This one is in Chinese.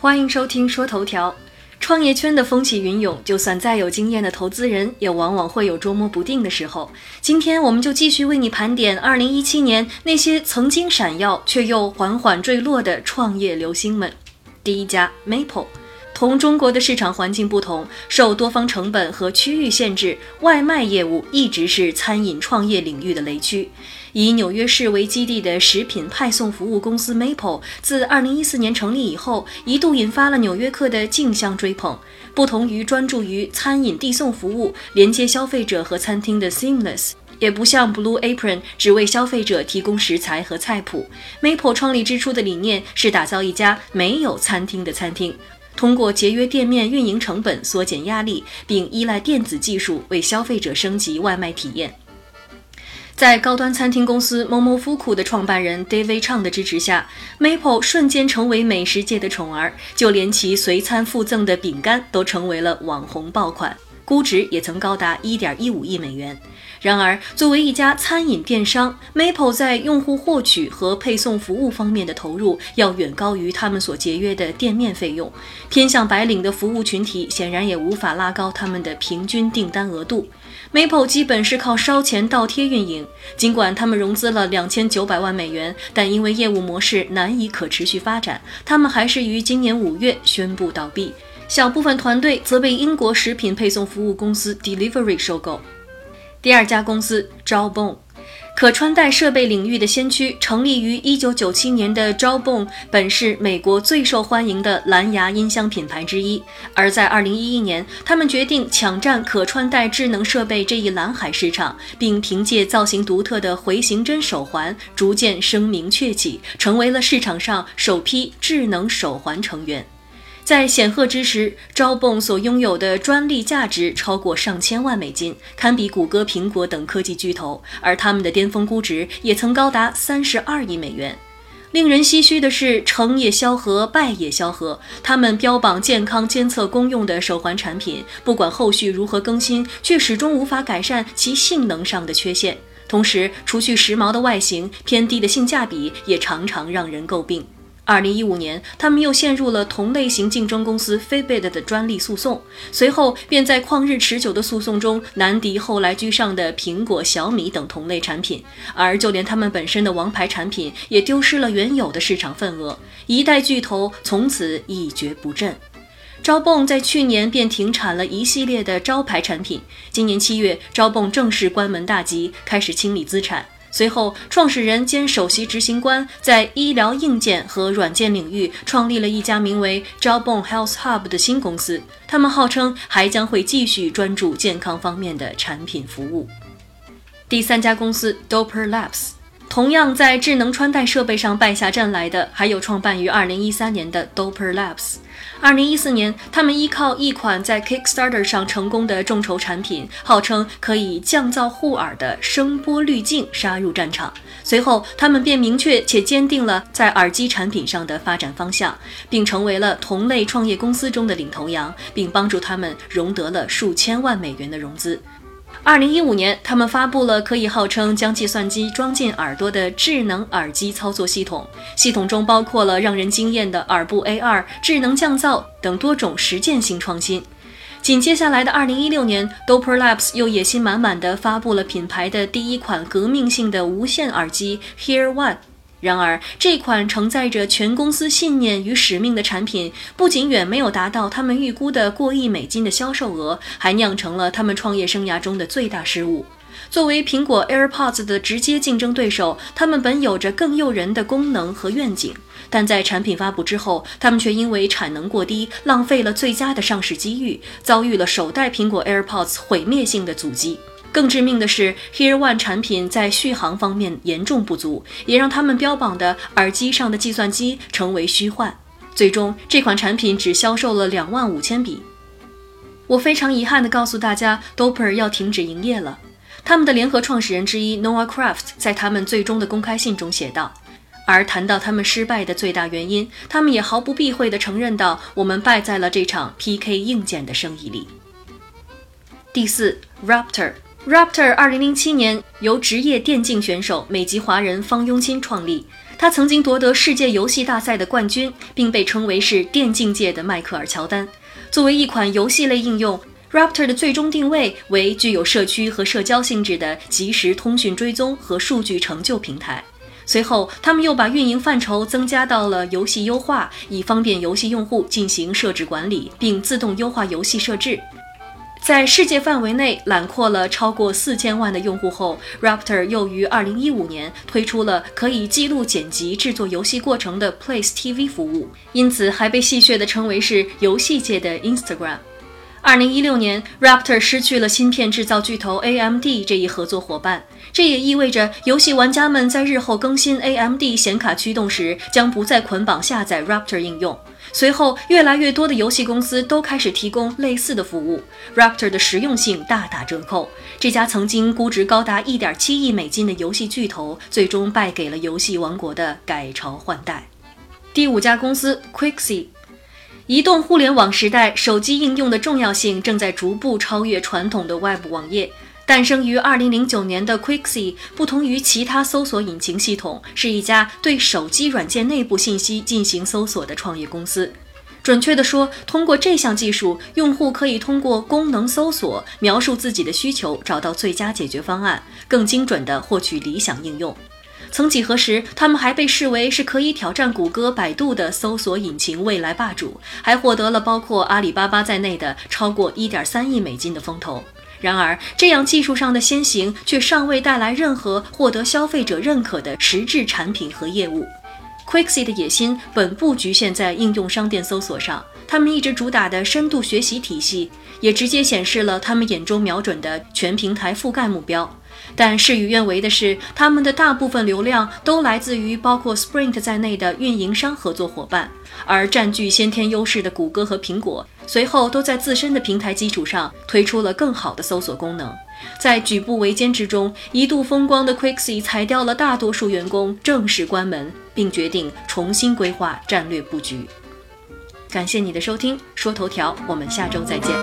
欢迎收听说头条。创业圈的风起云涌，就算再有经验的投资人，也往往会有捉摸不定的时候。今天，我们就继续为你盘点2017年那些曾经闪耀却又缓缓坠落的创业流星们。第一家，Maple。同中国的市场环境不同，受多方成本和区域限制，外卖业务一直是餐饮创业领域的雷区。以纽约市为基地的食品派送服务公司 Maple，自2014年成立以后，一度引发了纽约客的竞相追捧。不同于专注于餐饮递送服务、连接消费者和餐厅的 Seamless，也不像 Blue Apron 只为消费者提供食材和菜谱。Maple 创立之初的理念是打造一家没有餐厅的餐厅。通过节约店面运营成本、缩减压力，并依赖电子技术为消费者升级外卖体验。在高端餐厅公司 Momofuku 的创办人 David Chang 的支持下，Maple 瞬间成为美食界的宠儿，就连其随餐附赠的饼干都成为了网红爆款，估值也曾高达1.15亿美元。然而，作为一家餐饮电商，Maple 在用户获取和配送服务方面的投入要远高于他们所节约的店面费用。偏向白领的服务群体显然也无法拉高他们的平均订单额度。Maple 基本是靠烧钱倒贴运营，尽管他们融资了两千九百万美元，但因为业务模式难以可持续发展，他们还是于今年五月宣布倒闭。小部分团队则被英国食品配送服务公司 Delivery 收购。第二家公司 Jawbone，可穿戴设备领域的先驱，成立于1997年的 Jawbone 本是美国最受欢迎的蓝牙音箱品牌之一。而在2011年，他们决定抢占可穿戴智能设备这一蓝海市场，并凭借造型独特的回形针手环逐渐声名鹊起，成为了市场上首批智能手环成员。在显赫之时，招泵所拥有的专利价值超过上千万美金，堪比谷歌、苹果等科技巨头，而他们的巅峰估值也曾高达三十二亿美元。令人唏嘘的是，成也萧何，败也萧何。他们标榜健康监测功用的手环产品，不管后续如何更新，却始终无法改善其性能上的缺陷。同时，除去时髦的外形，偏低的性价比也常常让人诟病。二零一五年，他们又陷入了同类型竞争公司 f i b i t 的专利诉讼，随后便在旷日持久的诉讼中难敌后来居上的苹果、小米等同类产品，而就连他们本身的王牌产品也丢失了原有的市场份额，一代巨头从此一蹶不振。招泵在去年便停产了一系列的招牌产品，今年七月，招泵正式关门大吉，开始清理资产。随后，创始人兼首席执行官在医疗硬件和软件领域创立了一家名为 Jawbone Health Hub 的新公司。他们号称还将会继续专注健康方面的产品服务。第三家公司 Doper Labs。同样在智能穿戴设备上败下阵来的，还有创办于2013年的 Doper Labs。2014年，他们依靠一款在 Kickstarter 上成功的众筹产品，号称可以降噪护耳的声波滤镜杀入战场。随后，他们便明确且坚定了在耳机产品上的发展方向，并成为了同类创业公司中的领头羊，并帮助他们融得了数千万美元的融资。二零一五年，他们发布了可以号称将计算机装进耳朵的智能耳机操作系统，系统中包括了让人惊艳的耳部 AR、智能降噪等多种实践性创新。紧接下来的二零一六年，Doper Labs 又野心满满地发布了品牌的第一款革命性的无线耳机 Hear One。然而，这款承载着全公司信念与使命的产品，不仅远没有达到他们预估的过亿美金的销售额，还酿成了他们创业生涯中的最大失误。作为苹果 AirPods 的直接竞争对手，他们本有着更诱人的功能和愿景，但在产品发布之后，他们却因为产能过低，浪费了最佳的上市机遇，遭遇了首代苹果 AirPods 毁灭性的阻击。更致命的是，Hear One 产品在续航方面严重不足，也让他们标榜的耳机上的计算机成为虚幻。最终，这款产品只销售了两万五千笔。我非常遗憾地告诉大家，Doper 要停止营业了。他们的联合创始人之一 Noah Craft 在他们最终的公开信中写道。而谈到他们失败的最大原因，他们也毫不避讳地承认到：“我们败在了这场 PK 硬件的生意里。”第四，Raptor。Raptor 2007年由职业电竞选手美籍华人方雍钦创立，他曾经夺得世界游戏大赛的冠军，并被称为是电竞界的迈克尔乔丹。作为一款游戏类应用，Raptor 的最终定位为具有社区和社交性质的即时通讯追踪和数据成就平台。随后，他们又把运营范畴增加到了游戏优化，以方便游戏用户进行设置管理，并自动优化游戏设置。在世界范围内揽括了超过四千万的用户后，Raptor 又于二零一五年推出了可以记录、剪辑、制作游戏过程的 Place TV 服务，因此还被戏谑地称为是游戏界的 Instagram。二零一六年，Raptor 失去了芯片制造巨头 AMD 这一合作伙伴，这也意味着游戏玩家们在日后更新 AMD 显卡驱动时将不再捆绑下载 Raptor 应用。随后，越来越多的游戏公司都开始提供类似的服务，Raptor 的实用性大打折扣。这家曾经估值高达一点七亿美金的游戏巨头，最终败给了游戏王国的改朝换代。第五家公司 Quixi。移动互联网时代，手机应用的重要性正在逐步超越传统的 Web 网页。诞生于2009年的 Quixi，不同于其他搜索引擎系统，是一家对手机软件内部信息进行搜索的创业公司。准确地说，通过这项技术，用户可以通过功能搜索描述自己的需求，找到最佳解决方案，更精准地获取理想应用。曾几何时，他们还被视为是可以挑战谷歌、百度的搜索引擎未来霸主，还获得了包括阿里巴巴在内的超过1.3亿美金的风投。然而，这样技术上的先行却尚未带来任何获得消费者认可的实质产品和业务。Quixi 的野心本不局限在应用商店搜索上，他们一直主打的深度学习体系，也直接显示了他们眼中瞄准的全平台覆盖目标。但事与愿违的是，他们的大部分流量都来自于包括 Sprint 在内的运营商合作伙伴，而占据先天优势的谷歌和苹果随后都在自身的平台基础上推出了更好的搜索功能。在举步维艰之中，一度风光的 Quixi 裁掉了大多数员工，正式关门，并决定重新规划战略布局。感谢你的收听，说头条，我们下周再见。